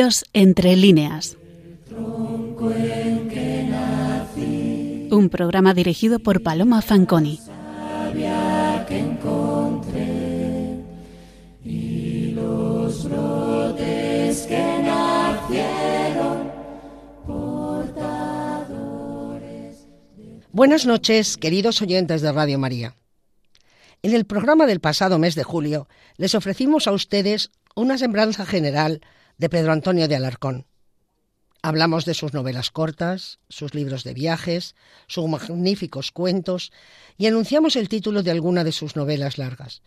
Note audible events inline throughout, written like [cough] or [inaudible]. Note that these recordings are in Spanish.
Dios entre líneas. Un programa dirigido por Paloma Fanconi. Buenas noches, queridos oyentes de Radio María. En el programa del pasado mes de julio les ofrecimos a ustedes una sembranza general de Pedro Antonio de Alarcón. Hablamos de sus novelas cortas, sus libros de viajes, sus magníficos cuentos y anunciamos el título de alguna de sus novelas largas,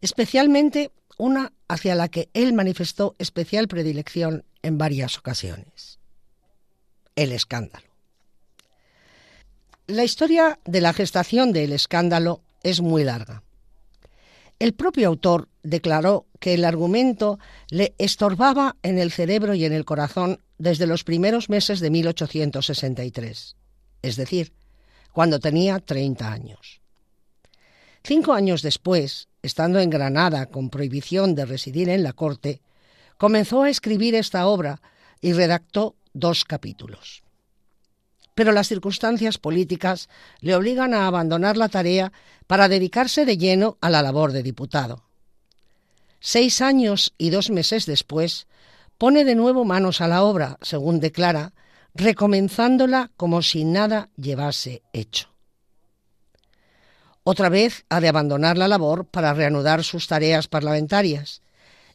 especialmente una hacia la que él manifestó especial predilección en varias ocasiones. El escándalo. La historia de la gestación del escándalo es muy larga. El propio autor declaró que el argumento le estorbaba en el cerebro y en el corazón desde los primeros meses de 1863, es decir, cuando tenía 30 años. Cinco años después, estando en Granada con prohibición de residir en la corte, comenzó a escribir esta obra y redactó dos capítulos pero las circunstancias políticas le obligan a abandonar la tarea para dedicarse de lleno a la labor de diputado. Seis años y dos meses después, pone de nuevo manos a la obra, según declara, recomenzándola como si nada llevase hecho. Otra vez ha de abandonar la labor para reanudar sus tareas parlamentarias,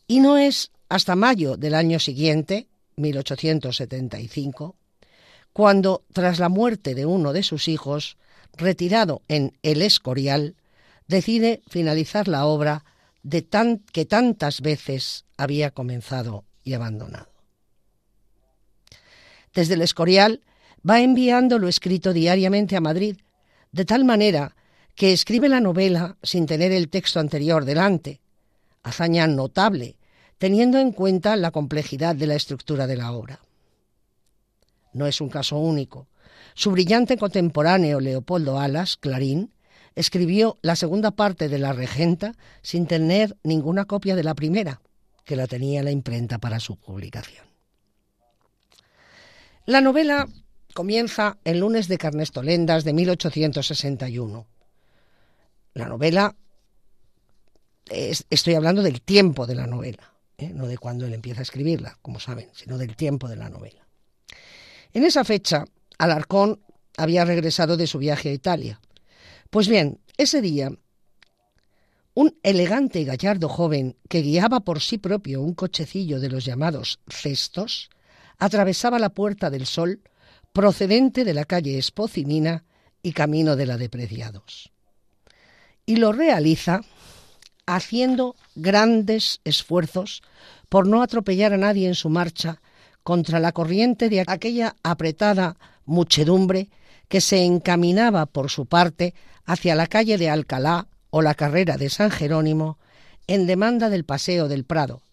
y no es hasta mayo del año siguiente, 1875, cuando, tras la muerte de uno de sus hijos, retirado en El Escorial, decide finalizar la obra de que tantas veces había comenzado y abandonado. Desde El Escorial va enviando lo escrito diariamente a Madrid, de tal manera que escribe la novela sin tener el texto anterior delante, hazaña notable, teniendo en cuenta la complejidad de la estructura de la obra no es un caso único. Su brillante contemporáneo Leopoldo Alas, Clarín, escribió la segunda parte de La Regenta sin tener ninguna copia de la primera, que la tenía la imprenta para su publicación. La novela comienza el lunes de Carnestolendas de 1861. La novela, estoy hablando del tiempo de la novela, ¿eh? no de cuando él empieza a escribirla, como saben, sino del tiempo de la novela. En esa fecha, Alarcón había regresado de su viaje a Italia. Pues bien, ese día, un elegante y gallardo joven que guiaba por sí propio un cochecillo de los llamados cestos, atravesaba la Puerta del Sol procedente de la calle Espocinina y camino de la de Preciados. Y lo realiza haciendo grandes esfuerzos por no atropellar a nadie en su marcha contra la corriente de aquella apretada muchedumbre que se encaminaba por su parte hacia la calle de Alcalá o la carrera de San Jerónimo en demanda del Paseo del Prado,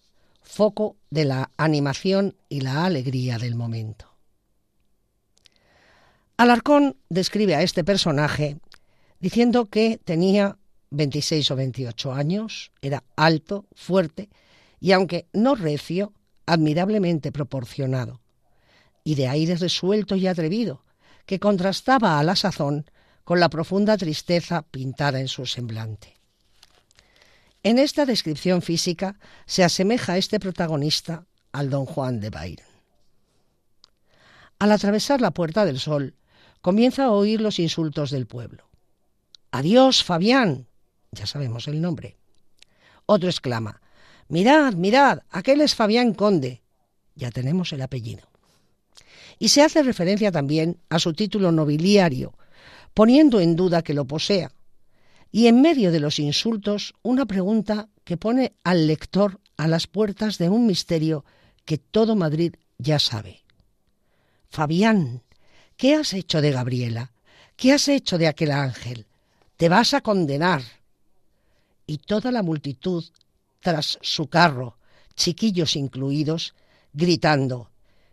foco de la animación y la alegría del momento. Alarcón describe a este personaje diciendo que tenía 26 o 28 años, era alto, fuerte y aunque no recio, admirablemente proporcionado, y de aire resuelto y atrevido, que contrastaba a la sazón con la profunda tristeza pintada en su semblante. En esta descripción física se asemeja este protagonista al don Juan de Byron. Al atravesar la Puerta del Sol, comienza a oír los insultos del pueblo. Adiós, Fabián. Ya sabemos el nombre. Otro exclama, Mirad, mirad, aquel es Fabián Conde. Ya tenemos el apellido. Y se hace referencia también a su título nobiliario, poniendo en duda que lo posea. Y en medio de los insultos, una pregunta que pone al lector a las puertas de un misterio que todo Madrid ya sabe. Fabián, ¿qué has hecho de Gabriela? ¿Qué has hecho de aquel ángel? Te vas a condenar. Y toda la multitud tras su carro, chiquillos incluidos, gritando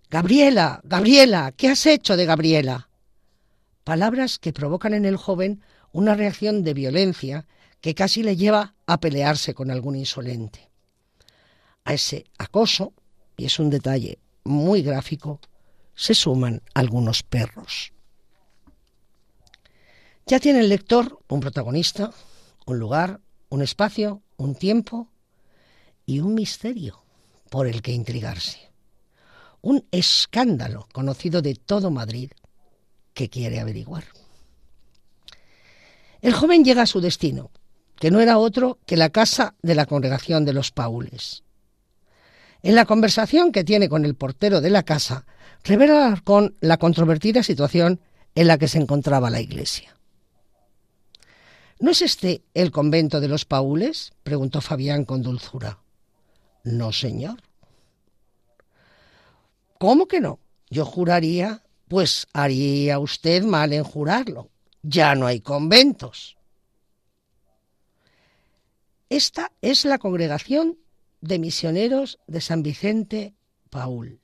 Gabriela, Gabriela, ¿qué has hecho de Gabriela? Palabras que provocan en el joven una reacción de violencia que casi le lleva a pelearse con algún insolente. a ese acoso, y es un detalle muy gráfico, se suman algunos perros. Ya tiene el lector un protagonista, un lugar, un espacio, un tiempo y un misterio por el que intrigarse. Un escándalo conocido de todo Madrid que quiere averiguar. El joven llega a su destino, que no era otro que la casa de la congregación de los Paules. En la conversación que tiene con el portero de la casa, revela con la controvertida situación en la que se encontraba la iglesia. ¿No es este el convento de los Paules? preguntó Fabián con dulzura. No, señor. ¿Cómo que no? Yo juraría, pues haría usted mal en jurarlo. Ya no hay conventos. Esta es la congregación de misioneros de San Vicente Paul.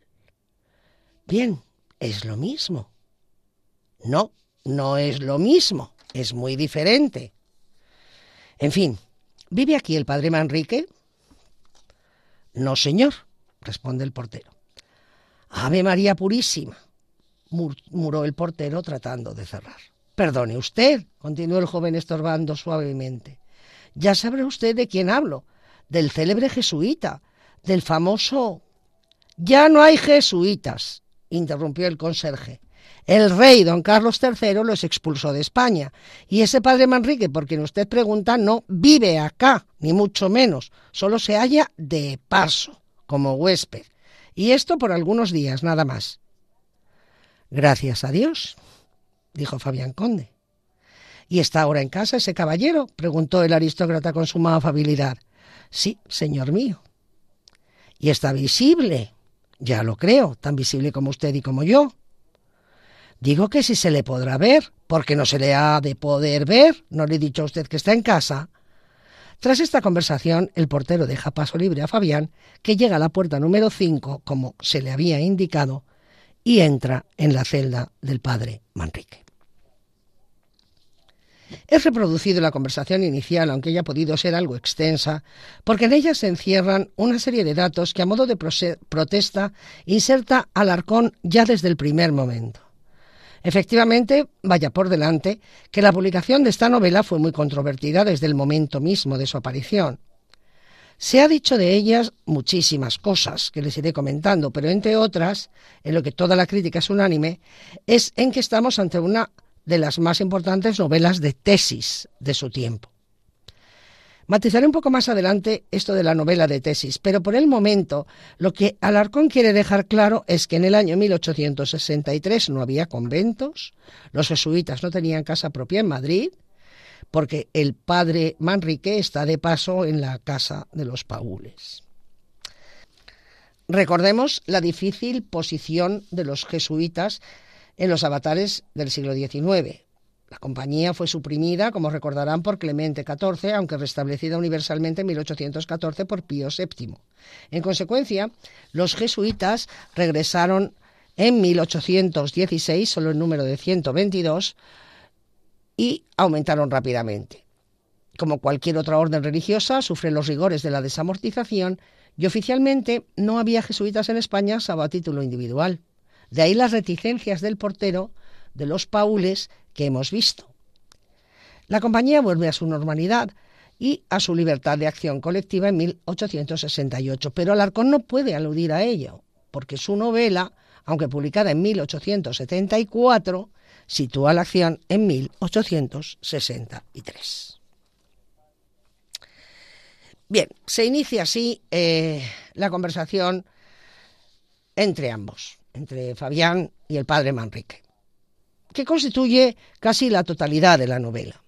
Bien, es lo mismo. No, no es lo mismo, es muy diferente. En fin, ¿vive aquí el padre Manrique? No, señor, responde el portero. Ave María Purísima, murmuró el portero tratando de cerrar. Perdone usted, continuó el joven estorbando suavemente. Ya sabrá usted de quién hablo del célebre jesuita, del famoso... Ya no hay jesuitas, interrumpió el conserje. El rey don Carlos III los expulsó de España y ese padre Manrique, por quien usted pregunta, no vive acá, ni mucho menos, solo se halla de paso, como huésped. Y esto por algunos días, nada más. Gracias a Dios, dijo Fabián Conde. ¿Y está ahora en casa ese caballero? preguntó el aristócrata con suma afabilidad. Sí, señor mío. Y está visible. Ya lo creo, tan visible como usted y como yo. Digo que si se le podrá ver, porque no se le ha de poder ver. ¿No le he dicho a usted que está en casa? Tras esta conversación, el portero deja paso libre a Fabián, que llega a la puerta número 5, como se le había indicado, y entra en la celda del padre Manrique. Es reproducido la conversación inicial, aunque haya podido ser algo extensa, porque en ella se encierran una serie de datos que a modo de protesta inserta Alarcón ya desde el primer momento. Efectivamente, vaya por delante, que la publicación de esta novela fue muy controvertida desde el momento mismo de su aparición. Se ha dicho de ellas muchísimas cosas que les iré comentando, pero entre otras, en lo que toda la crítica es unánime, es en que estamos ante una de las más importantes novelas de tesis de su tiempo. Matizaré un poco más adelante esto de la novela de tesis, pero por el momento lo que Alarcón quiere dejar claro es que en el año 1863 no había conventos, los jesuitas no tenían casa propia en Madrid, porque el padre Manrique está de paso en la casa de los Paules. Recordemos la difícil posición de los jesuitas en los avatares del siglo XIX. La compañía fue suprimida, como recordarán, por Clemente XIV, aunque restablecida universalmente en 1814 por Pío VII. En consecuencia, los jesuitas regresaron en 1816, solo el número de 122, y aumentaron rápidamente. Como cualquier otra orden religiosa, sufre los rigores de la desamortización y oficialmente no había jesuitas en España salvo a título individual. De ahí las reticencias del portero de los paules que hemos visto. La compañía vuelve a su normalidad y a su libertad de acción colectiva en 1868, pero Alarcón no puede aludir a ello, porque su novela, aunque publicada en 1874, sitúa la acción en 1863. Bien, se inicia así eh, la conversación entre ambos entre Fabián y el padre Manrique, que constituye casi la totalidad de la novela.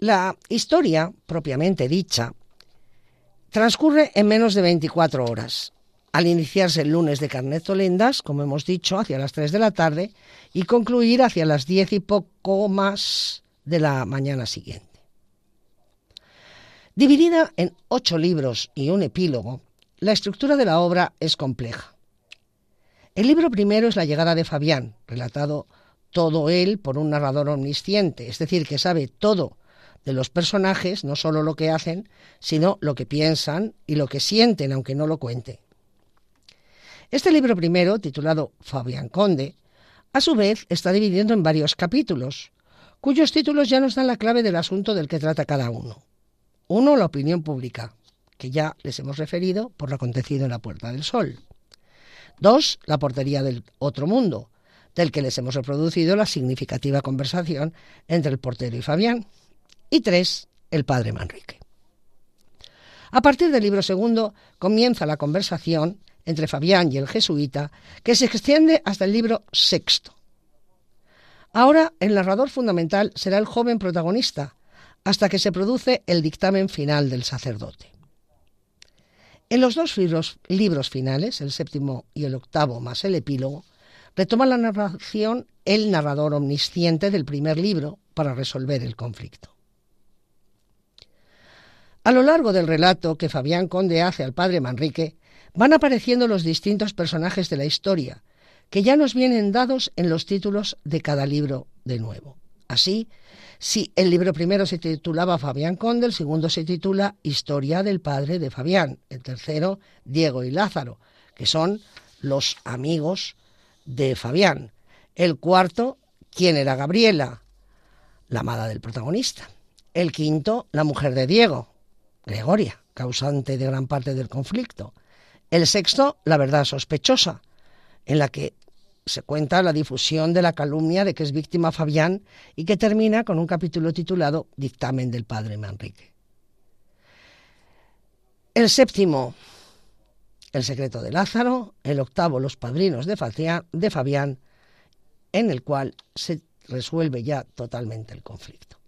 La historia, propiamente dicha, transcurre en menos de 24 horas, al iniciarse el lunes de Carnet-Tolendas, como hemos dicho, hacia las 3 de la tarde, y concluir hacia las 10 y poco más de la mañana siguiente. Dividida en ocho libros y un epílogo, la estructura de la obra es compleja. El libro primero es La llegada de Fabián, relatado todo él por un narrador omnisciente, es decir, que sabe todo de los personajes, no solo lo que hacen, sino lo que piensan y lo que sienten, aunque no lo cuente. Este libro primero, titulado Fabián Conde, a su vez está dividido en varios capítulos, cuyos títulos ya nos dan la clave del asunto del que trata cada uno. Uno, la opinión pública, que ya les hemos referido por lo acontecido en la Puerta del Sol. Dos, la portería del otro mundo, del que les hemos reproducido la significativa conversación entre el portero y Fabián. Y tres, el padre Manrique. A partir del libro segundo comienza la conversación entre Fabián y el jesuita, que se extiende hasta el libro sexto. Ahora el narrador fundamental será el joven protagonista, hasta que se produce el dictamen final del sacerdote. En los dos libros, finales, el séptimo y el octavo más el epílogo, retoma la narración el narrador omnisciente del primer libro para resolver el conflicto. A lo largo del relato que Fabián Conde hace al padre Manrique, van apareciendo los distintos personajes de la historia, que ya nos vienen dados en los títulos de cada libro de nuevo. Así, si el libro primero se titulaba Fabián Conde, el segundo se titula Historia del padre de Fabián, el tercero Diego y Lázaro, que son los amigos de Fabián. El cuarto, ¿quién era Gabriela? La amada del protagonista. El quinto, la mujer de Diego, Gregoria, causante de gran parte del conflicto. El sexto, la verdad sospechosa, en la que se cuenta la difusión de la calumnia de que es víctima Fabián y que termina con un capítulo titulado Dictamen del padre Manrique. El séptimo, el secreto de Lázaro, el octavo, Los padrinos de Fabián, en el cual se resuelve ya totalmente el conflicto.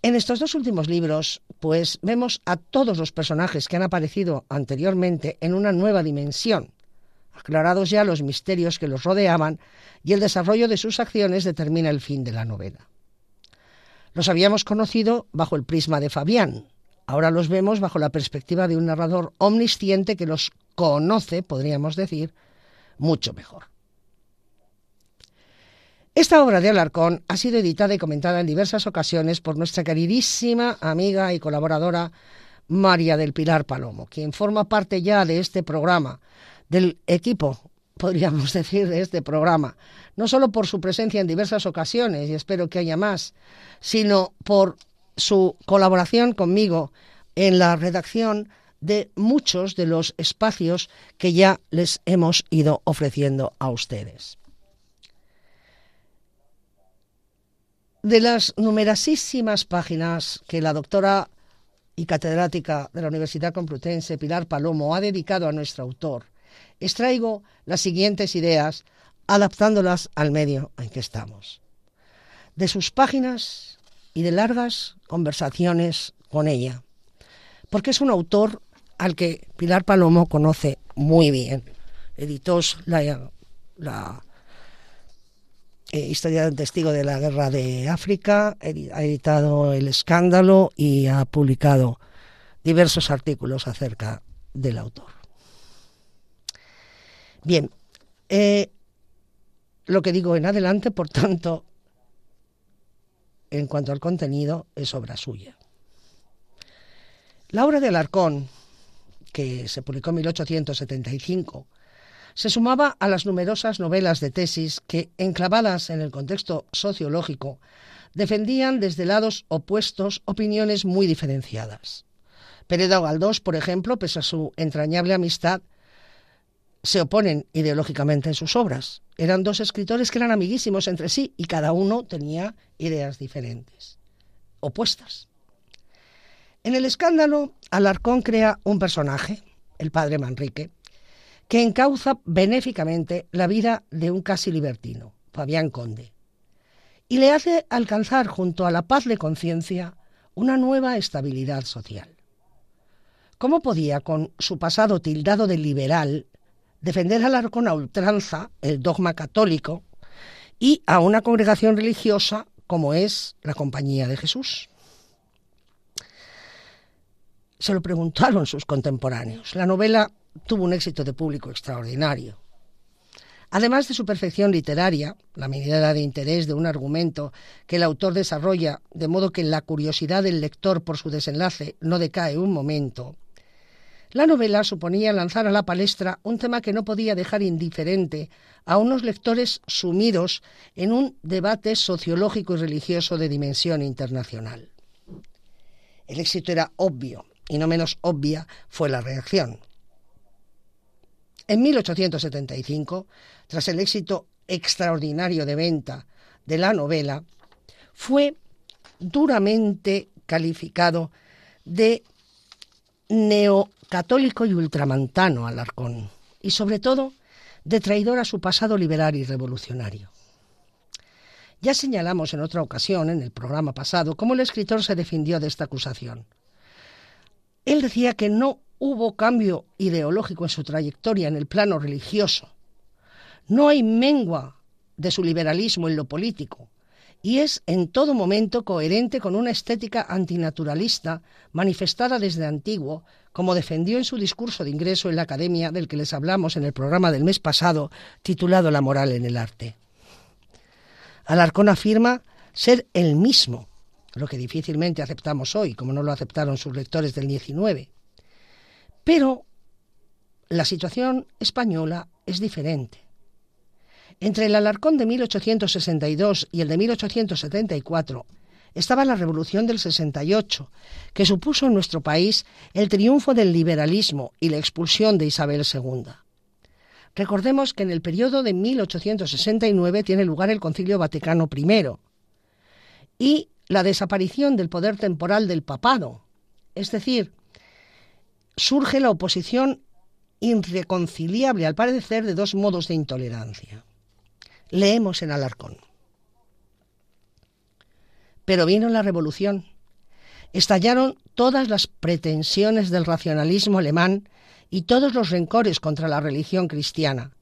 En estos dos últimos libros, pues vemos a todos los personajes que han aparecido anteriormente en una nueva dimensión, aclarados ya los misterios que los rodeaban y el desarrollo de sus acciones determina el fin de la novela. Los habíamos conocido bajo el prisma de Fabián, Ahora los vemos bajo la perspectiva de un narrador omnisciente que los conoce, podríamos decir, mucho mejor. Esta obra de Alarcón ha sido editada y comentada en diversas ocasiones por nuestra queridísima amiga y colaboradora María del Pilar Palomo, quien forma parte ya de este programa, del equipo, podríamos [laughs] decir, de este programa, no solo por su presencia en diversas ocasiones, y espero que haya más, sino por su colaboración conmigo en la redacción de muchos de los espacios que ya les hemos ido ofreciendo a ustedes. De las numerosísimas páginas que la doctora y catedrática de la Universidad Complutense, Pilar Palomo, ha dedicado a nuestro autor, extraigo las siguientes ideas adaptándolas al medio en que estamos. De sus páginas y de largas conversaciones con ella, porque es un autor al que Pilar Palomo conoce muy bien. Editó la, la eh, Historia del Testigo de la Guerra de África, ha editado El Escándalo y ha publicado diversos artículos acerca del autor. Bien, eh, lo que digo en adelante, por tanto, en cuanto al contenido, es obra suya. La obra de Alarcón, que se publicó en 1875, se sumaba a las numerosas novelas de tesis que, enclavadas en el contexto sociológico, defendían desde lados opuestos opiniones muy diferenciadas. Peredo Galdós, por ejemplo, pese a su entrañable amistad, se oponen ideológicamente en sus obras. Eran dos escritores que eran amiguísimos entre sí y cada uno tenía ideas diferentes, opuestas. En el escándalo, Alarcón crea un personaje, el padre Manrique, que encauza benéficamente la vida de un casi libertino, Fabián Conde, y le hace alcanzar junto a la paz de conciencia una nueva estabilidad social. ¿Cómo podía, con su pasado tildado de liberal, defender a Alarcón a ultranza el dogma católico y a una congregación religiosa como es la Compañía de Jesús. Se lo preguntaron sus contemporáneos. La novela tuvo un éxito de público extraordinario. Además de su perfección literaria, la medida de interés de un argumento que el autor desarrolla, de modo que la curiosidad del lector por su desenlace no decae un momento, la novela suponía lanzar a la palestra un tema que no podía dejar indiferente a unos lectores sumidos en un debate sociológico y religioso de dimensión internacional. El éxito era obvio y no menos obvia fue la reacción. En 1875, tras el éxito extraordinario de venta de la novela, fue duramente calificado de neocatólico y ultramantano Alarcón, y sobre todo de traidor a su pasado liberal y revolucionario. Ya señalamos en otra ocasión, en el programa pasado, cómo el escritor se defendió de esta acusación. Él decía que no hubo cambio ideológico en su trayectoria en el plano religioso. No hay mengua de su liberalismo en lo político, y es en todo momento coherente con una estética antinaturalista manifestada desde antiguo, como defendió en su discurso de ingreso en la Academia del que les hablamos en el programa del mes pasado, titulado La moral en el arte. Alarcón afirma ser el mismo, lo que difícilmente aceptamos hoy, como no lo aceptaron sus lectores del 19. Pero la situación española es diferente. Entre el Alarcón de 1862 y el de 1874 estaba la Revolución del 68, que supuso en nuestro país el triunfo del liberalismo y la expulsión de Isabel II. Recordemos que en el periodo de 1869 tiene lugar el Concilio Vaticano I y la desaparición del poder temporal del papado, es decir, surge la oposición irreconciliable al parecer de dos modos de intolerancia. Leemos en Alarcón. Pero vino la revolución. Estallaron todas las pretensiones del racionalismo alemán y todos los rencores contra la religión cristiana.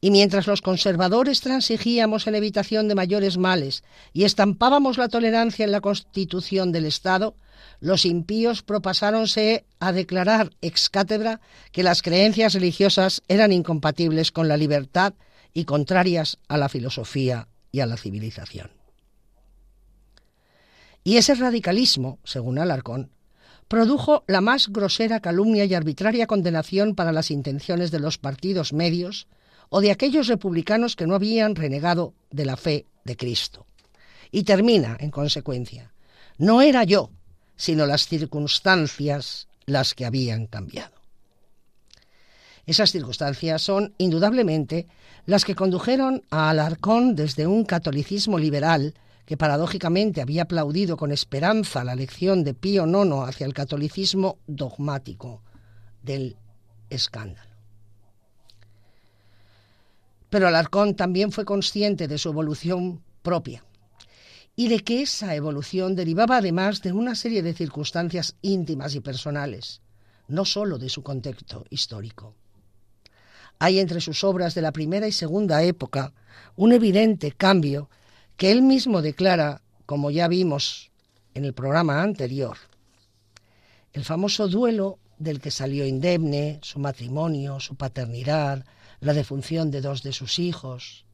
Y mientras los conservadores transigíamos en evitación de mayores males y estampábamos la tolerancia en la constitución del Estado, los impíos propasáronse a declarar ex cátedra que las creencias religiosas eran incompatibles con la libertad y contrarias a la filosofía y a la civilización. Y ese radicalismo, según Alarcón, produjo la más grosera calumnia y arbitraria condenación para las intenciones de los partidos medios o de aquellos republicanos que no habían renegado de la fe de Cristo. Y termina, en consecuencia, no era yo, sino las circunstancias las que habían cambiado. Esas circunstancias son, indudablemente, las que condujeron a Alarcón desde un catolicismo liberal que paradójicamente había aplaudido con esperanza la lección de Pío IX hacia el catolicismo dogmático del escándalo. Pero Alarcón también fue consciente de su evolución propia y de que esa evolución derivaba además de una serie de circunstancias íntimas y personales, no sólo de su contexto histórico. Hay entre sus obras de la primera y segunda época un evidente cambio que él mismo declara, como ya vimos en el programa anterior. El famoso duelo del que salió indemne, su matrimonio, su paternidad, la defunción de dos de sus hijos.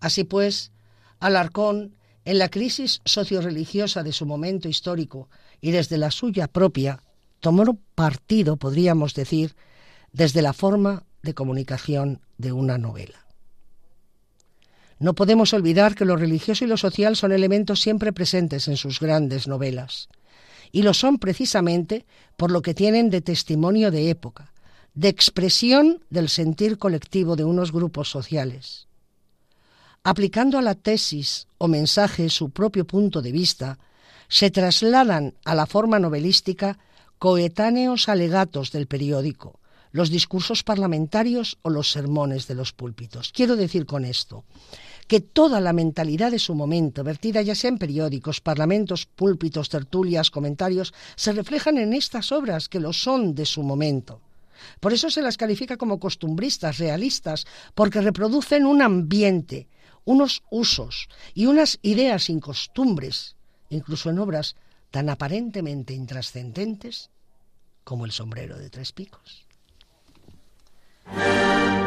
Así pues, Alarcón, en la crisis socioreligiosa de su momento histórico y desde la suya propia, tomó partido, podríamos decir, desde la forma de comunicación de una novela. No podemos olvidar que lo religioso y lo social son elementos siempre presentes en sus grandes novelas, y lo son precisamente por lo que tienen de testimonio de época, de expresión del sentir colectivo de unos grupos sociales. Aplicando a la tesis o mensaje su propio punto de vista, se trasladan a la forma novelística coetáneos alegatos del periódico, los discursos parlamentarios o los sermones de los púlpitos. Quiero decir con esto que toda la mentalidad de su momento, vertida ya sea en periódicos, parlamentos, púlpitos, tertulias, comentarios, se reflejan en estas obras que lo son de su momento. Por eso se las califica como costumbristas, realistas, porque reproducen un ambiente, unos usos y unas ideas sin costumbres, incluso en obras tan aparentemente intrascendentes como el sombrero de tres picos. Música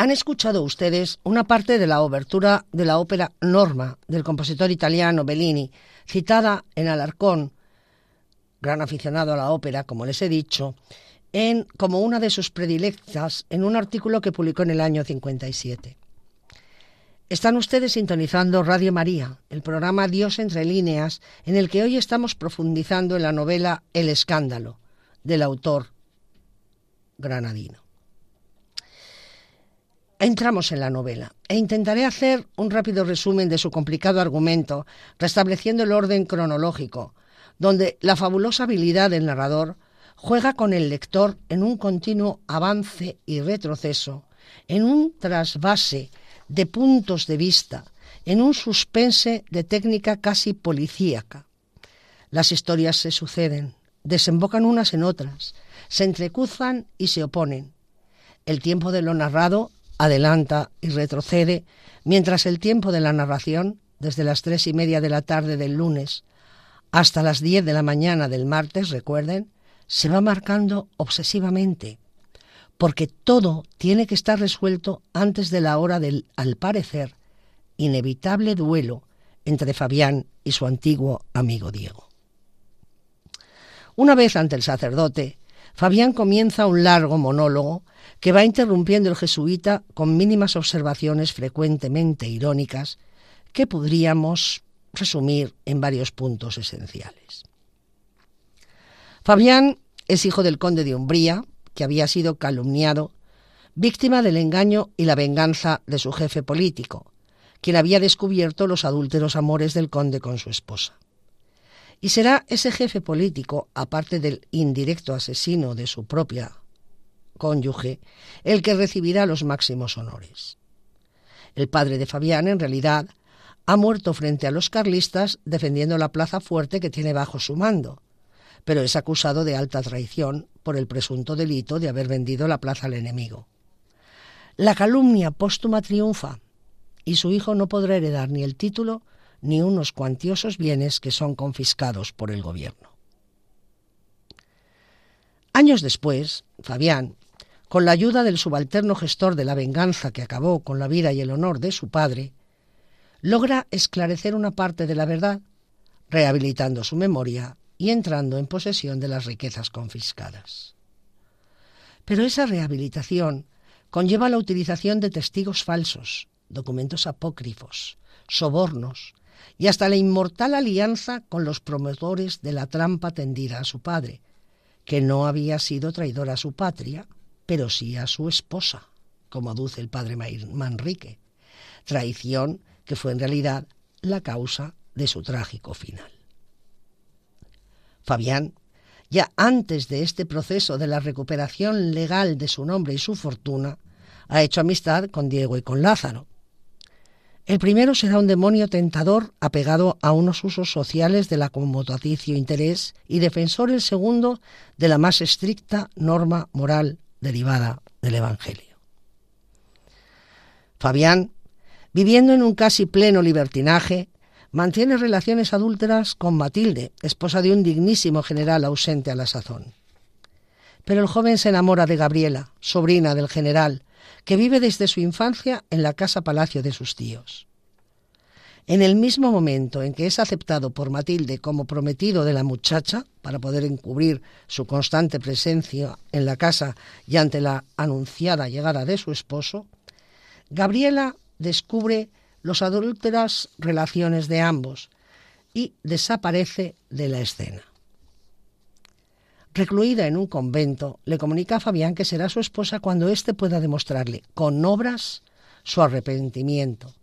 Han escuchado ustedes una parte de la obertura de la ópera Norma del compositor italiano Bellini, citada en Alarcón, gran aficionado a la ópera, como les he dicho, en, como una de sus predilectas en un artículo que publicó en el año 57. Están ustedes sintonizando Radio María, el programa Dios entre líneas, en el que hoy estamos profundizando en la novela El escándalo, del autor granadino entramos en la novela e intentaré hacer un rápido resumen de su complicado argumento, restableciendo el orden cronológico, donde la fabulosa habilidad del narrador juega con el lector en un continuo avance y retroceso, en un trasvase de puntos de vista, en un suspense de técnica casi policíaca. Las historias se suceden, desembocan unas en otras, se entrecuzan y se oponen. El tiempo de lo narrado adelanta y retrocede, mientras el tiempo de la narración, desde las tres y media de la tarde del lunes hasta las diez de la mañana del martes, recuerden, se va marcando obsesivamente, porque todo tiene que estar resuelto antes de la hora del, al parecer, inevitable duelo entre Fabián y su antiguo amigo Diego. Una vez ante el sacerdote, Fabián comienza un largo monólogo que va interrumpiendo el jesuita con mínimas observaciones frecuentemente irónicas que podríamos resumir en varios puntos esenciales. Fabián es hijo del conde de Umbría, que había sido calumniado, víctima del engaño y la venganza de su jefe político, quien había descubierto los adúlteros amores del conde con su esposa. Y será ese jefe político, aparte del indirecto asesino de su propia cónyuge, el que recibirá los máximos honores. El padre de Fabián, en realidad, ha muerto frente a los carlistas defendiendo la plaza fuerte que tiene bajo su mando, pero es acusado de alta traición por el presunto delito de haber vendido la plaza al enemigo. La calumnia póstuma triunfa y su hijo no podrá heredar ni el título ni unos cuantiosos bienes que son confiscados por el gobierno. Años después, Fabián, con la ayuda del subalterno gestor de la venganza que acabó con la vida y el honor de su padre, logra esclarecer una parte de la verdad, rehabilitando su memoria y entrando en posesión de las riquezas confiscadas. Pero esa rehabilitación conlleva la utilización de testigos falsos, documentos apócrifos, sobornos, y hasta la inmortal alianza con los promotores de la trampa tendida a su padre, que no había sido traidor a su patria, pero sí a su esposa, como aduce el padre Manrique, traición que fue en realidad la causa de su trágico final. Fabián, ya antes de este proceso de la recuperación legal de su nombre y su fortuna, ha hecho amistad con Diego y con Lázaro, el primero será un demonio tentador apegado a unos usos sociales del acomodaticio interés y defensor el segundo de la más estricta norma moral derivada del Evangelio. Fabián, viviendo en un casi pleno libertinaje, mantiene relaciones adúlteras con Matilde, esposa de un dignísimo general ausente a la sazón. Pero el joven se enamora de Gabriela, sobrina del general, que vive desde su infancia en la casa palacio de sus tíos. En el mismo momento en que es aceptado por Matilde como prometido de la muchacha, para poder encubrir su constante presencia en la casa y ante la anunciada llegada de su esposo, Gabriela descubre los adúlteras relaciones de ambos y desaparece de la escena. Recluida en un convento, le comunica a Fabián que será su esposa cuando éste pueda demostrarle con obras su arrepentimiento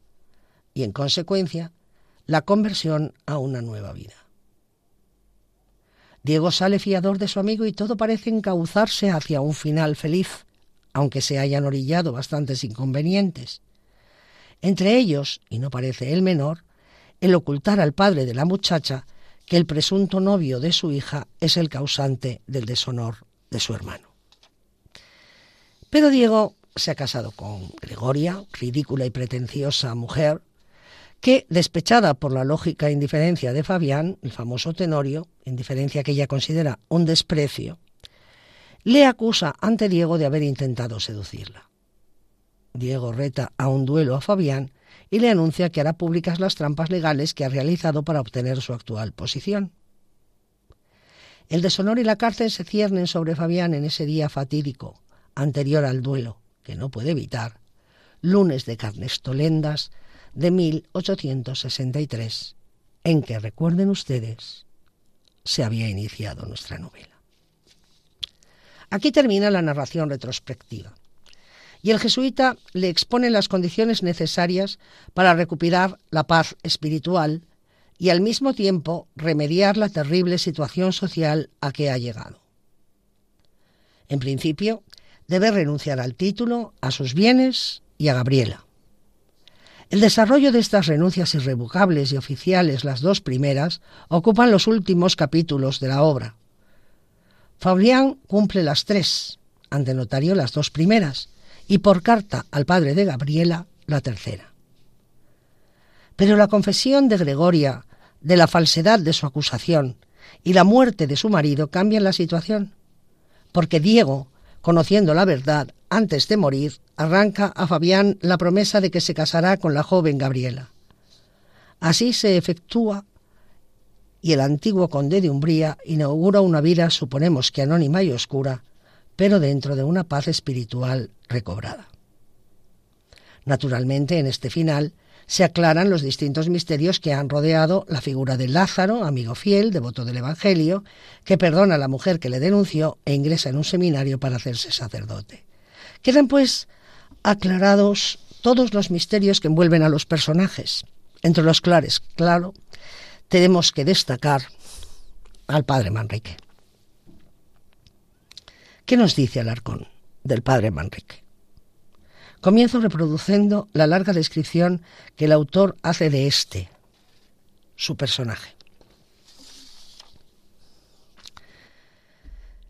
y, en consecuencia, la conversión a una nueva vida. Diego sale fiador de su amigo y todo parece encauzarse hacia un final feliz, aunque se hayan orillado bastantes inconvenientes. Entre ellos, y no parece el menor, el ocultar al padre de la muchacha que el presunto novio de su hija es el causante del deshonor de su hermano. Pero Diego se ha casado con Gregoria, ridícula y pretenciosa mujer, que, despechada por la lógica indiferencia de Fabián, el famoso Tenorio, indiferencia que ella considera un desprecio, le acusa ante Diego de haber intentado seducirla. Diego reta a un duelo a Fabián y le anuncia que hará públicas las trampas legales que ha realizado para obtener su actual posición. El deshonor y la cárcel se ciernen sobre Fabián en ese día fatídico, anterior al duelo, que no puede evitar, lunes de Carnestolendas de 1863, en que, recuerden ustedes, se había iniciado nuestra novela. Aquí termina la narración retrospectiva y el jesuita le expone las condiciones necesarias para recuperar la paz espiritual y al mismo tiempo remediar la terrible situación social a que ha llegado. En principio, debe renunciar al título, a sus bienes y a Gabriela. El desarrollo de estas renuncias irrevocables y oficiales, las dos primeras, ocupan los últimos capítulos de la obra. Fabrián cumple las tres, ante notario las dos primeras, y por carta al padre de Gabriela la tercera. Pero la confesión de Gregoria de la falsedad de su acusación y la muerte de su marido cambian la situación, porque Diego, conociendo la verdad antes de morir, arranca a Fabián la promesa de que se casará con la joven Gabriela. Así se efectúa y el antiguo conde de Umbría inaugura una vida, suponemos que anónima y oscura, pero dentro de una paz espiritual recobrada. Naturalmente, en este final se aclaran los distintos misterios que han rodeado la figura de Lázaro, amigo fiel, devoto del Evangelio, que perdona a la mujer que le denunció e ingresa en un seminario para hacerse sacerdote. Quedan, pues, aclarados todos los misterios que envuelven a los personajes. Entre los clares, claro, tenemos que destacar al padre Manrique. ¿Qué nos dice Alarcón del padre Manrique? Comienzo reproduciendo la larga descripción que el autor hace de este, su personaje.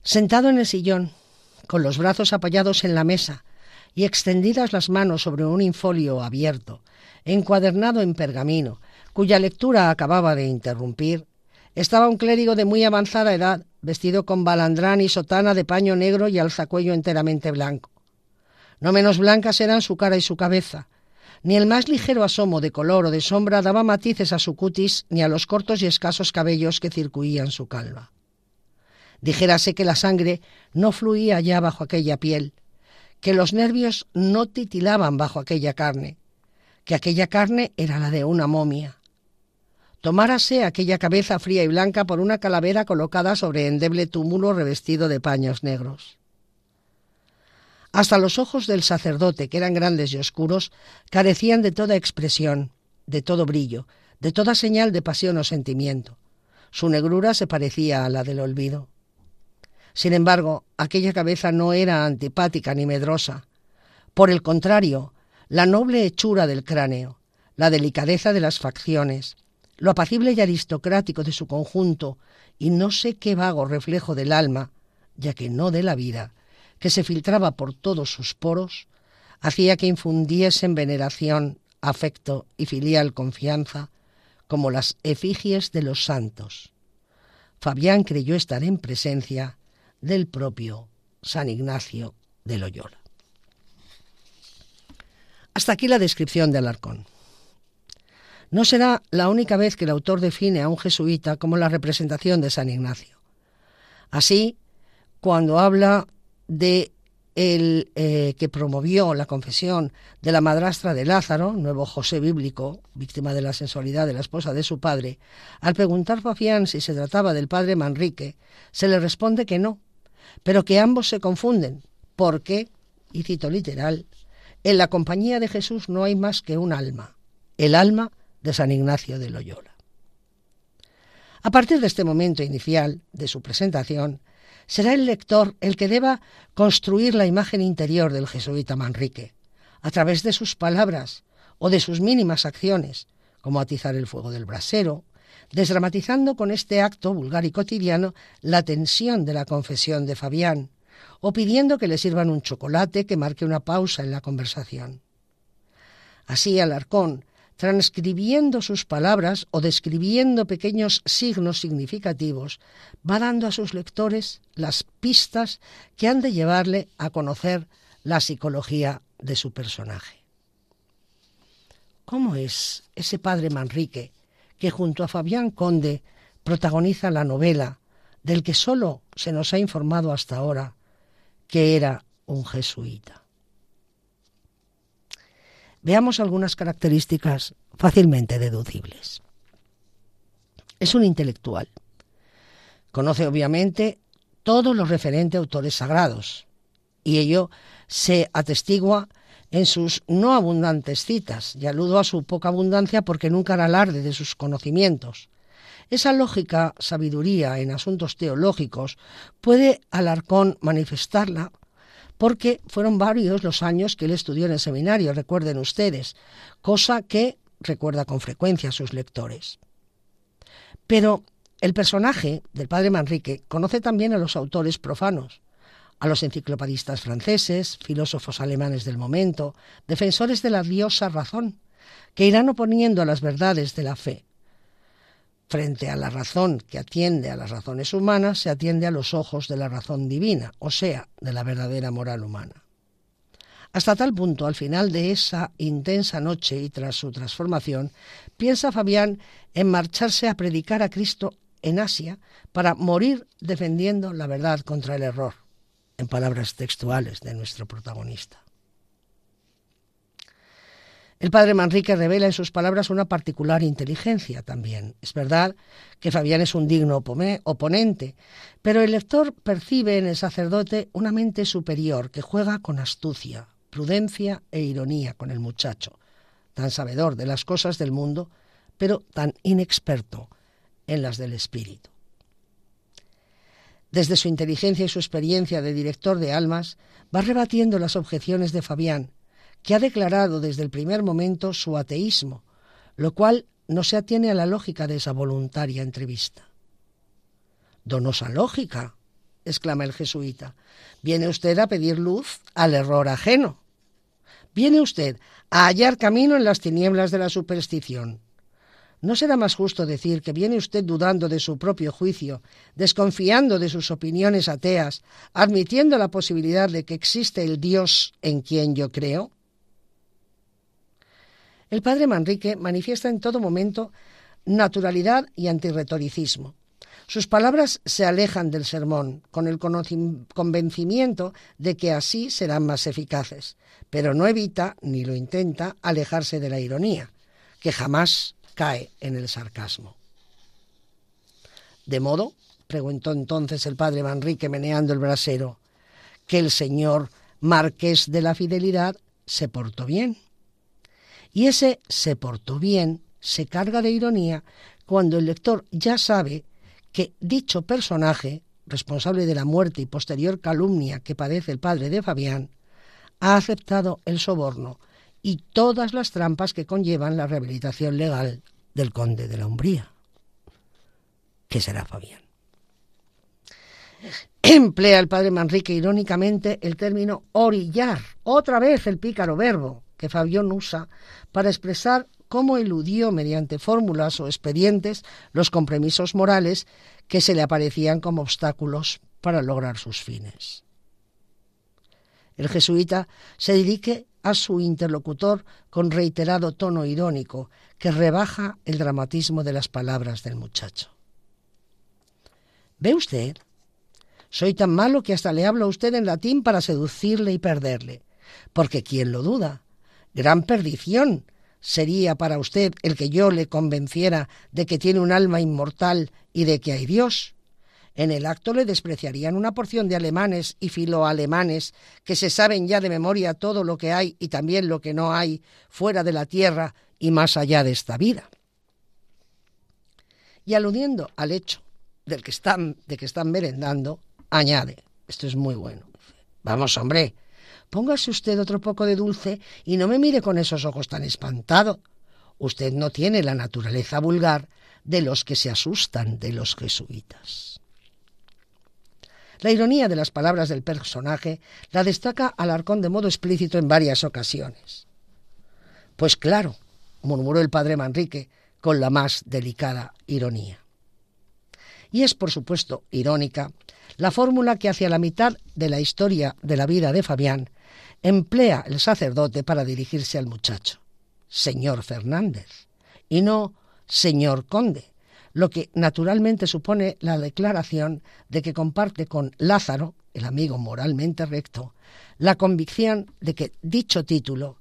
Sentado en el sillón, con los brazos apoyados en la mesa y extendidas las manos sobre un infolio abierto, encuadernado en pergamino, cuya lectura acababa de interrumpir, estaba un clérigo de muy avanzada edad, vestido con balandrán y sotana de paño negro y alzacuello enteramente blanco. No menos blancas eran su cara y su cabeza. Ni el más ligero asomo de color o de sombra daba matices a su cutis ni a los cortos y escasos cabellos que circuían su calva. Dijérase que la sangre no fluía ya bajo aquella piel, que los nervios no titilaban bajo aquella carne, que aquella carne era la de una momia, tomárase aquella cabeza fría y blanca por una calavera colocada sobre endeble túmulo revestido de paños negros. Hasta los ojos del sacerdote, que eran grandes y oscuros, carecían de toda expresión, de todo brillo, de toda señal de pasión o sentimiento. Su negrura se parecía a la del olvido. Sin embargo, aquella cabeza no era antipática ni medrosa. Por el contrario, la noble hechura del cráneo, la delicadeza de las facciones, lo apacible y aristocrático de su conjunto, y no sé qué vago reflejo del alma, ya que no de la vida, que se filtraba por todos sus poros, hacía que infundiesen veneración, afecto y filial confianza, como las efigies de los santos. Fabián creyó estar en presencia del propio San Ignacio de Loyola. Hasta aquí la descripción de Alarcón. No será la única vez que el autor define a un jesuita como la representación de San Ignacio. Así, cuando habla de el eh, que promovió la confesión de la madrastra de Lázaro, nuevo José bíblico, víctima de la sensualidad de la esposa de su padre, al preguntar Fafián si se trataba del padre Manrique, se le responde que no, pero que ambos se confunden, porque, y cito literal, en la compañía de Jesús no hay más que un alma, el alma de San Ignacio de Loyola. A partir de este momento inicial de su presentación, será el lector el que deba construir la imagen interior del jesuita Manrique, a través de sus palabras o de sus mínimas acciones, como atizar el fuego del brasero, desdramatizando con este acto vulgar y cotidiano la tensión de la confesión de Fabián, o pidiendo que le sirvan un chocolate que marque una pausa en la conversación. Así Alarcón, transcribiendo sus palabras o describiendo pequeños signos significativos, va dando a sus lectores las pistas que han de llevarle a conocer la psicología de su personaje. ¿Cómo es ese padre Manrique que junto a Fabián Conde protagoniza la novela del que solo se nos ha informado hasta ahora que era un jesuita? Veamos algunas características fácilmente deducibles. Es un intelectual. Conoce obviamente todos los referentes autores sagrados y ello se atestigua en sus no abundantes citas, y aludo a su poca abundancia porque nunca era alarde de sus conocimientos. Esa lógica sabiduría en asuntos teológicos puede Alarcón manifestarla porque fueron varios los años que él estudió en el seminario, recuerden ustedes, cosa que recuerda con frecuencia a sus lectores. Pero el personaje del padre Manrique conoce también a los autores profanos, a los enciclopedistas franceses, filósofos alemanes del momento, defensores de la diosa razón, que irán oponiendo a las verdades de la fe. Frente a la razón que atiende a las razones humanas, se atiende a los ojos de la razón divina, o sea, de la verdadera moral humana. Hasta tal punto, al final de esa intensa noche y tras su transformación, piensa Fabián en marcharse a predicar a Cristo en Asia para morir defendiendo la verdad contra el error, en palabras textuales de nuestro protagonista. El padre Manrique revela en sus palabras una particular inteligencia también. Es verdad que Fabián es un digno oponente, pero el lector percibe en el sacerdote una mente superior que juega con astucia, prudencia e ironía con el muchacho, tan sabedor de las cosas del mundo, pero tan inexperto en las del espíritu. Desde su inteligencia y su experiencia de director de almas, va rebatiendo las objeciones de Fabián, que ha declarado desde el primer momento su ateísmo, lo cual no se atiene a la lógica de esa voluntaria entrevista. Donosa lógica, exclama el jesuita. Viene usted a pedir luz al error ajeno. Viene usted a hallar camino en las tinieblas de la superstición. ¿No será más justo decir que viene usted dudando de su propio juicio, desconfiando de sus opiniones ateas, admitiendo la posibilidad de que existe el Dios en quien yo creo? El padre Manrique manifiesta en todo momento naturalidad y antirretoricismo. Sus palabras se alejan del sermón, con el convencimiento de que así serán más eficaces, pero no evita, ni lo intenta, alejarse de la ironía, que jamás cae en el sarcasmo. De modo, preguntó entonces el padre Manrique meneando el brasero, que el señor marqués de la fidelidad se portó bien. Y ese se portó bien se carga de ironía cuando el lector ya sabe que dicho personaje, responsable de la muerte y posterior calumnia que padece el padre de Fabián, ha aceptado el soborno y todas las trampas que conllevan la rehabilitación legal del conde de la Umbría. ¿Qué será Fabián? Emplea el padre Manrique irónicamente el término orillar, otra vez el pícaro verbo, que Fabián usa para expresar cómo eludió mediante fórmulas o expedientes los compromisos morales que se le aparecían como obstáculos para lograr sus fines. El jesuita se dirige a su interlocutor con reiterado tono irónico que rebaja el dramatismo de las palabras del muchacho. ¿Ve usted? Soy tan malo que hasta le hablo a usted en latín para seducirle y perderle. Porque ¿quién lo duda? Gran perdición sería para usted el que yo le convenciera de que tiene un alma inmortal y de que hay Dios. En el acto le despreciarían una porción de alemanes y filoalemanes que se saben ya de memoria todo lo que hay y también lo que no hay fuera de la tierra y más allá de esta vida. Y aludiendo al hecho del que están, de que están merendando, añade, esto es muy bueno, vamos hombre, Póngase usted otro poco de dulce y no me mire con esos ojos tan espantados. Usted no tiene la naturaleza vulgar de los que se asustan de los jesuitas. La ironía de las palabras del personaje la destaca Alarcón de modo explícito en varias ocasiones. Pues claro, murmuró el padre Manrique con la más delicada ironía. Y es, por supuesto, irónica la fórmula que hacia la mitad de la historia de la vida de Fabián emplea el sacerdote para dirigirse al muchacho, señor Fernández, y no señor conde, lo que naturalmente supone la declaración de que comparte con Lázaro, el amigo moralmente recto, la convicción de que dicho título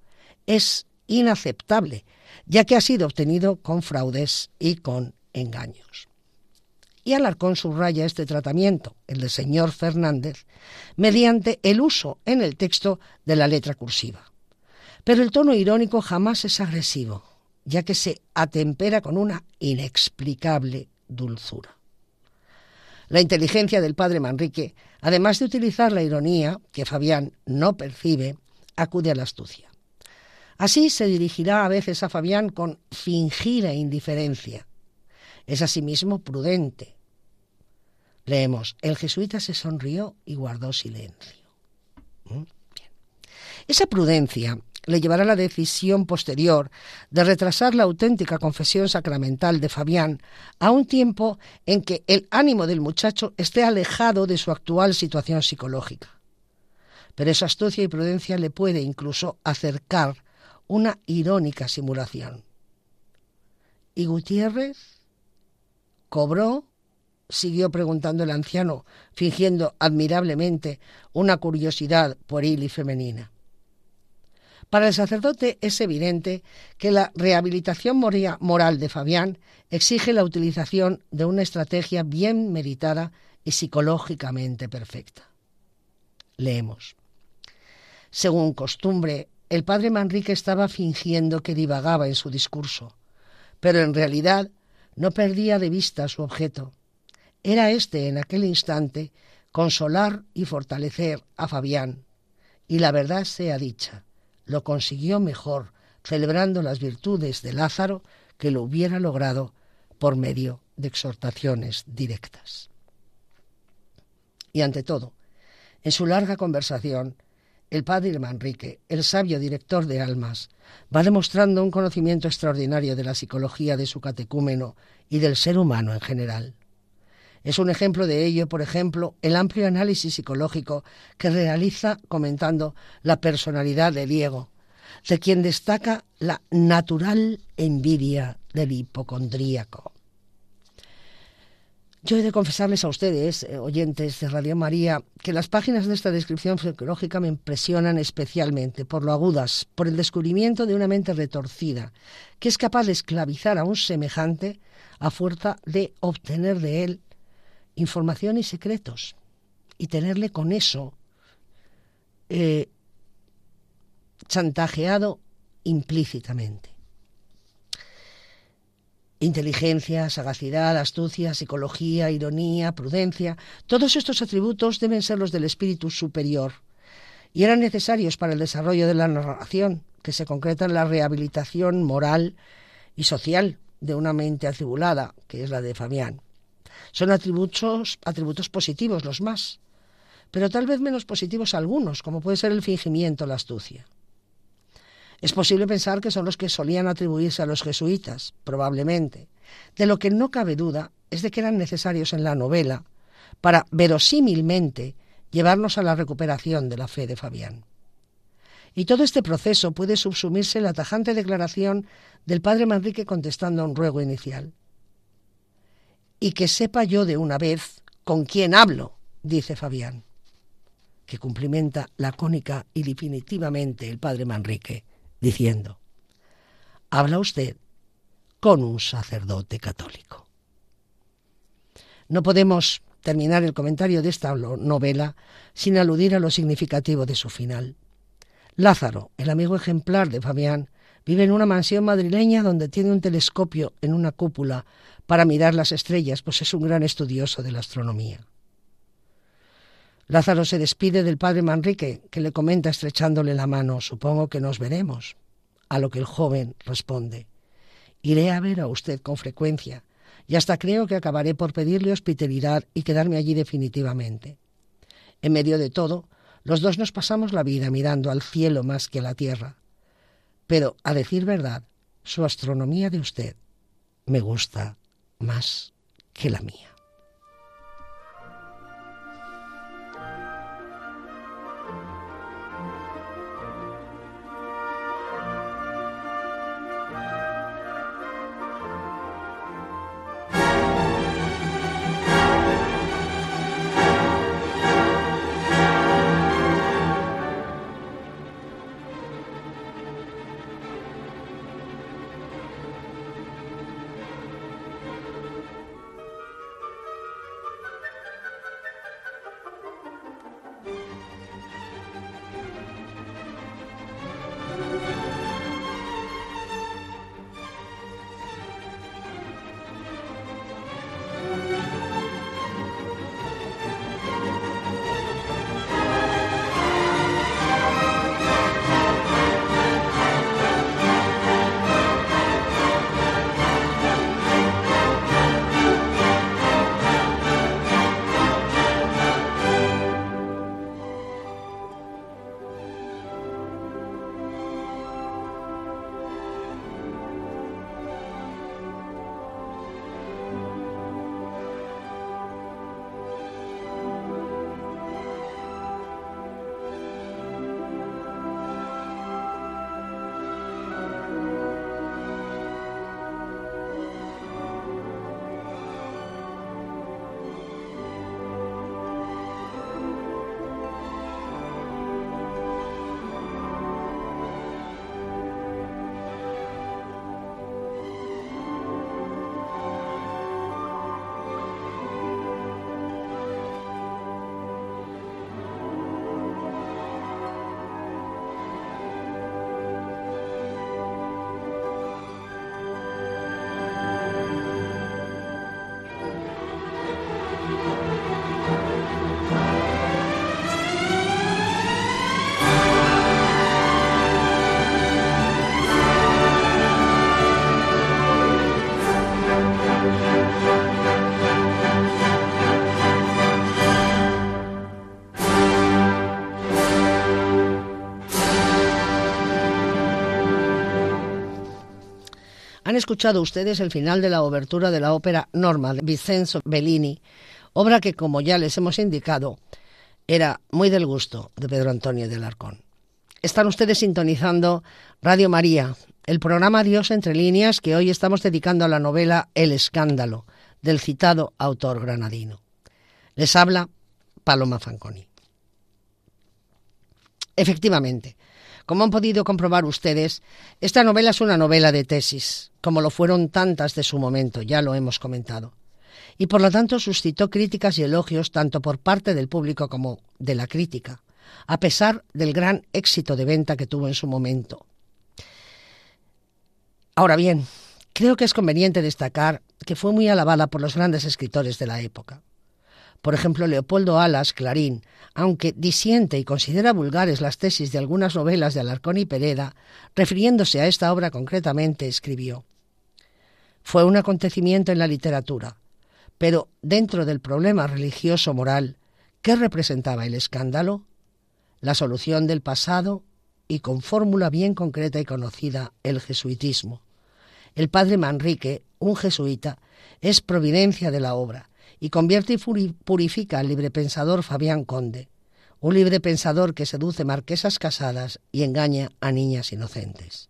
es inaceptable, ya que ha sido obtenido con fraudes y con engaños. Y Alarcón subraya este tratamiento, el de señor Fernández, mediante el uso en el texto de la letra cursiva. Pero el tono irónico jamás es agresivo, ya que se atempera con una inexplicable dulzura. La inteligencia del padre Manrique, además de utilizar la ironía, que Fabián no percibe, acude a la astucia. Así se dirigirá a veces a Fabián con fingida indiferencia. Es asimismo prudente. Leemos, el jesuita se sonrió y guardó silencio. ¿Mm? Esa prudencia le llevará a la decisión posterior de retrasar la auténtica confesión sacramental de Fabián a un tiempo en que el ánimo del muchacho esté alejado de su actual situación psicológica. Pero esa astucia y prudencia le puede incluso acercar una irónica simulación. ¿Y Gutiérrez? ¿Cobró? Siguió preguntando el anciano, fingiendo admirablemente una curiosidad pueril y femenina. Para el sacerdote es evidente que la rehabilitación moral de Fabián exige la utilización de una estrategia bien meditada y psicológicamente perfecta. Leemos. Según costumbre, el padre Manrique estaba fingiendo que divagaba en su discurso, pero en realidad no perdía de vista su objeto. Era este, en aquel instante, consolar y fortalecer a Fabián. Y la verdad sea dicha, lo consiguió mejor celebrando las virtudes de Lázaro que lo hubiera logrado por medio de exhortaciones directas. Y ante todo, en su larga conversación, el padre Manrique, el sabio director de almas, va demostrando un conocimiento extraordinario de la psicología de su catecúmeno y del ser humano en general. Es un ejemplo de ello, por ejemplo, el amplio análisis psicológico que realiza comentando la personalidad de Diego, de quien destaca la natural envidia del hipocondríaco. Yo he de confesarles a ustedes, eh, oyentes de Radio María, que las páginas de esta descripción psicológica me impresionan especialmente por lo agudas, por el descubrimiento de una mente retorcida, que es capaz de esclavizar a un semejante a fuerza de obtener de él información y secretos y tenerle con eso eh, chantajeado implícitamente. Inteligencia, sagacidad, astucia, psicología, ironía, prudencia, todos estos atributos deben ser los del espíritu superior y eran necesarios para el desarrollo de la narración, que se concreta en la rehabilitación moral y social de una mente atribulada, que es la de Fabián. Son atributos, atributos positivos los más, pero tal vez menos positivos algunos, como puede ser el fingimiento, la astucia. Es posible pensar que son los que solían atribuirse a los jesuitas, probablemente. De lo que no cabe duda es de que eran necesarios en la novela para, verosímilmente, llevarnos a la recuperación de la fe de Fabián. Y todo este proceso puede subsumirse en la tajante declaración del padre Manrique contestando a un ruego inicial y que sepa yo de una vez con quién hablo, dice Fabián, que cumplimenta lacónica y definitivamente el padre Manrique, diciendo, habla usted con un sacerdote católico. No podemos terminar el comentario de esta novela sin aludir a lo significativo de su final. Lázaro, el amigo ejemplar de Fabián, vive en una mansión madrileña donde tiene un telescopio en una cúpula para mirar las estrellas, pues es un gran estudioso de la astronomía. Lázaro se despide del padre Manrique, que le comenta estrechándole la mano, supongo que nos veremos. A lo que el joven responde, Iré a ver a usted con frecuencia y hasta creo que acabaré por pedirle hospitalidad y quedarme allí definitivamente. En medio de todo, los dos nos pasamos la vida mirando al cielo más que a la tierra. Pero, a decir verdad, su astronomía de usted me gusta más que la mía. Han escuchado ustedes el final de la obertura de la ópera Norma de Vincenzo Bellini, obra que, como ya les hemos indicado, era muy del gusto de Pedro Antonio de Alarcón. Están ustedes sintonizando Radio María, el programa Dios entre líneas que hoy estamos dedicando a la novela El escándalo del citado autor granadino. Les habla Paloma Fanconi. Efectivamente, como han podido comprobar ustedes, esta novela es una novela de tesis, como lo fueron tantas de su momento, ya lo hemos comentado. Y por lo tanto suscitó críticas y elogios tanto por parte del público como de la crítica, a pesar del gran éxito de venta que tuvo en su momento. Ahora bien, creo que es conveniente destacar que fue muy alabada por los grandes escritores de la época. Por ejemplo, Leopoldo Alas, Clarín, aunque disiente y considera vulgares las tesis de algunas novelas de Alarcón y Pereda, refiriéndose a esta obra concretamente, escribió Fue un acontecimiento en la literatura, pero dentro del problema religioso-moral, ¿qué representaba el escándalo? La solución del pasado y con fórmula bien concreta y conocida, el jesuitismo. El padre Manrique, un jesuita, es providencia de la obra, y convierte y purifica al librepensador Fabián Conde, un librepensador que seduce marquesas casadas y engaña a niñas inocentes.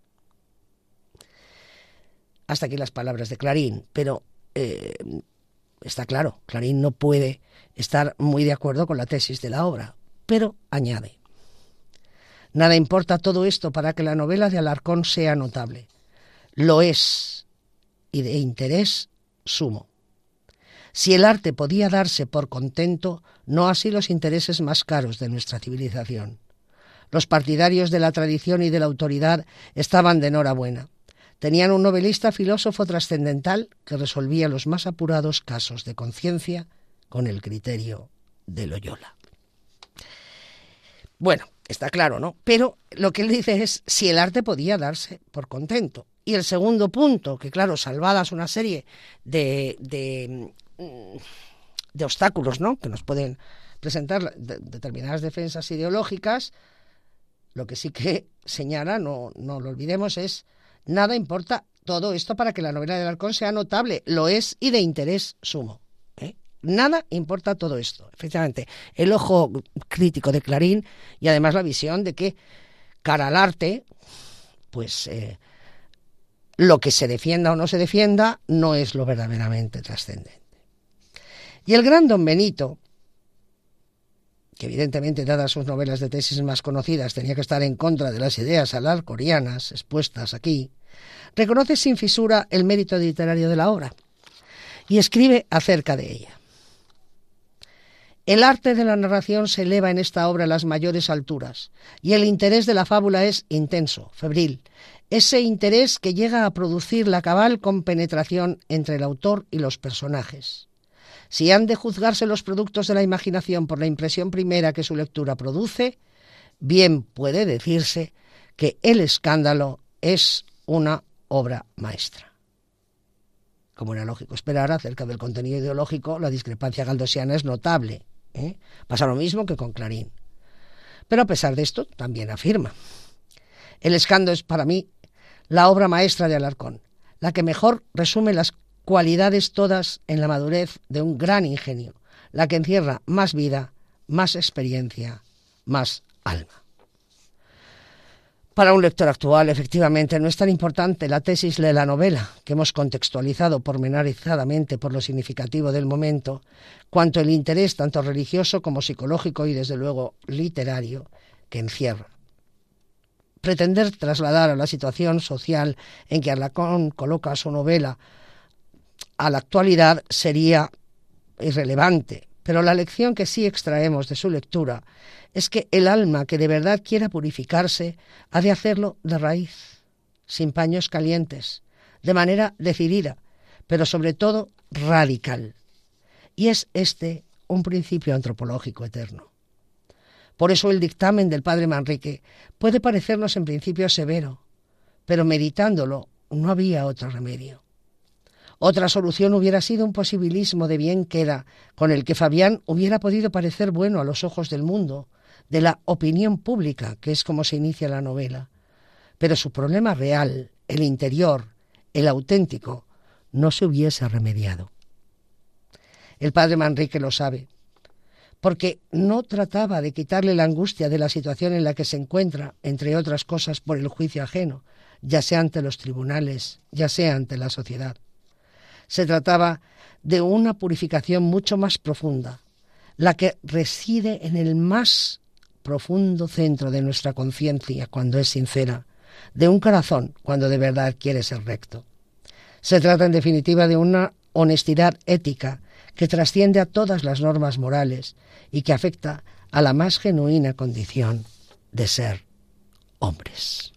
Hasta aquí las palabras de Clarín, pero eh, está claro, Clarín no puede estar muy de acuerdo con la tesis de la obra, pero añade. Nada importa todo esto para que la novela de Alarcón sea notable. Lo es y de interés sumo. Si el arte podía darse por contento, no así los intereses más caros de nuestra civilización. Los partidarios de la tradición y de la autoridad estaban de enhorabuena. Tenían un novelista filósofo trascendental que resolvía los más apurados casos de conciencia con el criterio de Loyola. Bueno, está claro, ¿no? Pero lo que él dice es si el arte podía darse por contento. Y el segundo punto, que claro, salvadas una serie de, de, mm, obstáculos, ¿no? Que nos pueden presentar determinadas defensas ideológicas, lo que sí que señala, no, no lo olvidemos, es nada importa todo esto para que la novela del Halcón sea notable, lo es y de interés sumo. ¿eh? Nada importa todo esto. Efectivamente, el ojo crítico de Clarín y además la visión de que cara al arte, pues eh, lo que se defienda o no se defienda no es lo verdaderamente trascendente. Y el gran don Benito, que evidentemente, dadas sus novelas de tesis más conocidas, tenía que estar en contra de las ideas alarcorianas expuestas aquí, reconoce sin fisura el mérito literario de la obra y escribe acerca de ella. El arte de la narración se eleva en esta obra a las mayores alturas, y el interés de la fábula es intenso, febril, ese interés que llega a producir la cabal compenetración entre el autor y los personajes. Si han de juzgarse los productos de la imaginación por la impresión primera que su lectura produce, bien puede decirse que el escándalo es una obra maestra. Como era lógico esperar, acerca del contenido ideológico, la discrepancia galdosiana es notable. ¿eh? Pasa lo mismo que con Clarín. Pero a pesar de esto, también afirma. El escándalo es para mí la obra maestra de Alarcón, la que mejor resume las cualidades todas en la madurez de un gran ingenio, la que encierra más vida, más experiencia, más alma. Para un lector actual, efectivamente, no es tan importante la tesis de la novela, que hemos contextualizado pormenorizadamente por lo significativo del momento, cuanto el interés tanto religioso como psicológico y, desde luego, literario que encierra. Pretender trasladar a la situación social en que Arlacón coloca su novela a la actualidad sería irrelevante, pero la lección que sí extraemos de su lectura es que el alma que de verdad quiera purificarse ha de hacerlo de raíz, sin paños calientes, de manera decidida, pero sobre todo radical. Y es este un principio antropológico eterno. Por eso el dictamen del padre Manrique puede parecernos en principio severo, pero meditándolo no había otro remedio. Otra solución hubiera sido un posibilismo de bien queda, con el que Fabián hubiera podido parecer bueno a los ojos del mundo, de la opinión pública, que es como se inicia la novela. Pero su problema real, el interior, el auténtico, no se hubiese remediado. El padre Manrique lo sabe, porque no trataba de quitarle la angustia de la situación en la que se encuentra, entre otras cosas, por el juicio ajeno, ya sea ante los tribunales, ya sea ante la sociedad. Se trataba de una purificación mucho más profunda, la que reside en el más profundo centro de nuestra conciencia cuando es sincera, de un corazón cuando de verdad quiere ser recto. Se trata en definitiva de una honestidad ética que trasciende a todas las normas morales y que afecta a la más genuina condición de ser hombres.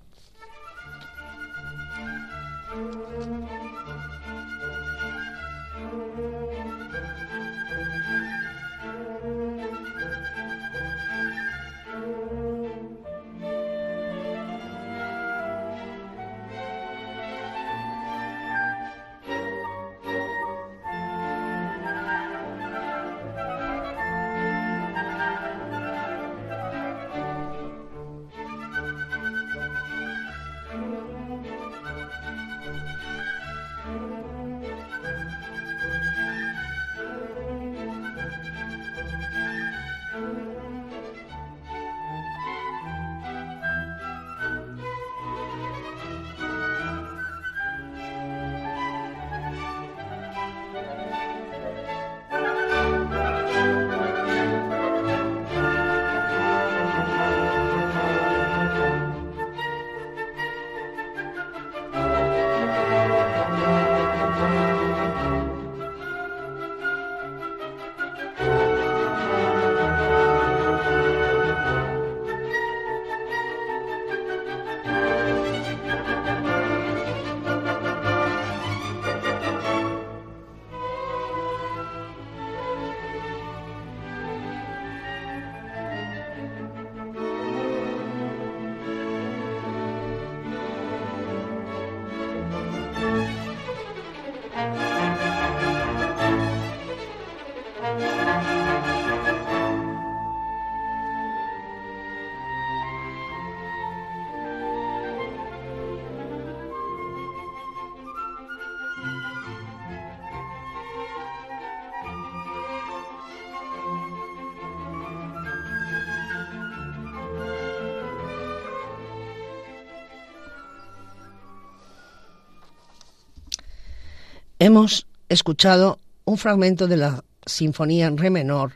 Hemos escuchado un fragmento de la Sinfonía en Re menor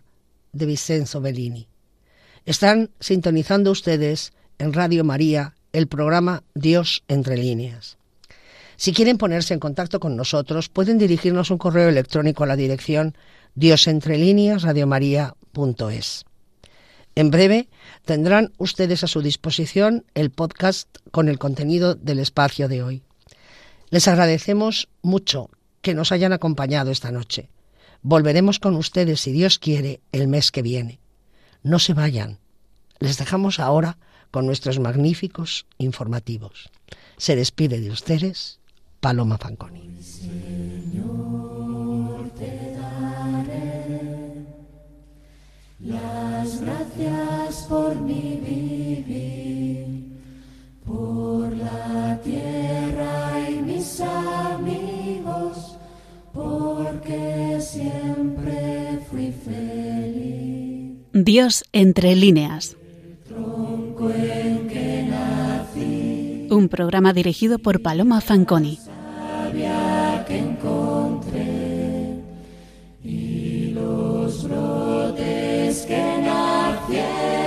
de Vincenzo Bellini. Están sintonizando ustedes en Radio María el programa Dios entre líneas. Si quieren ponerse en contacto con nosotros, pueden dirigirnos un correo electrónico a la dirección diosentrelíneas.radiomaría.es. En breve tendrán ustedes a su disposición el podcast con el contenido del espacio de hoy. Les agradecemos mucho que nos hayan acompañado esta noche. Volveremos con ustedes, si Dios quiere, el mes que viene. No se vayan. Les dejamos ahora con nuestros magníficos informativos. Se despide de ustedes Paloma Fanconi. Señor, te daré las gracias por mi vivir, por la tierra y mis amigos, porque siempre fui feliz. Dios entre líneas. Tronco en que nací, Un programa dirigido por Paloma Fanconi. que encontré y los brotes que nacieron